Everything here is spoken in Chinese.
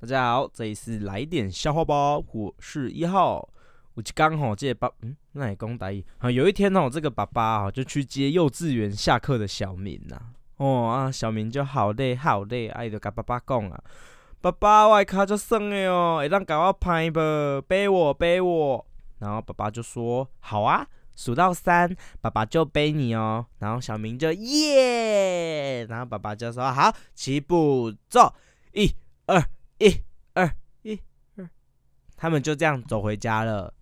大家好，这里是来点笑话吧，我是一号。我就刚好借爸，嗯，那也公大意啊。有一天哦，这个爸爸啊就去接幼稚园下课的小明呐。哦啊，小明就好累好累，哎，就跟爸爸讲啊，爸爸，我脚就酸的哦，会当给我拍不？背我背我。然后爸爸就说好啊，数到三，爸爸就背你哦。然后小明就耶，然后爸爸就说好，起步走，一二，他们就这样走回家了。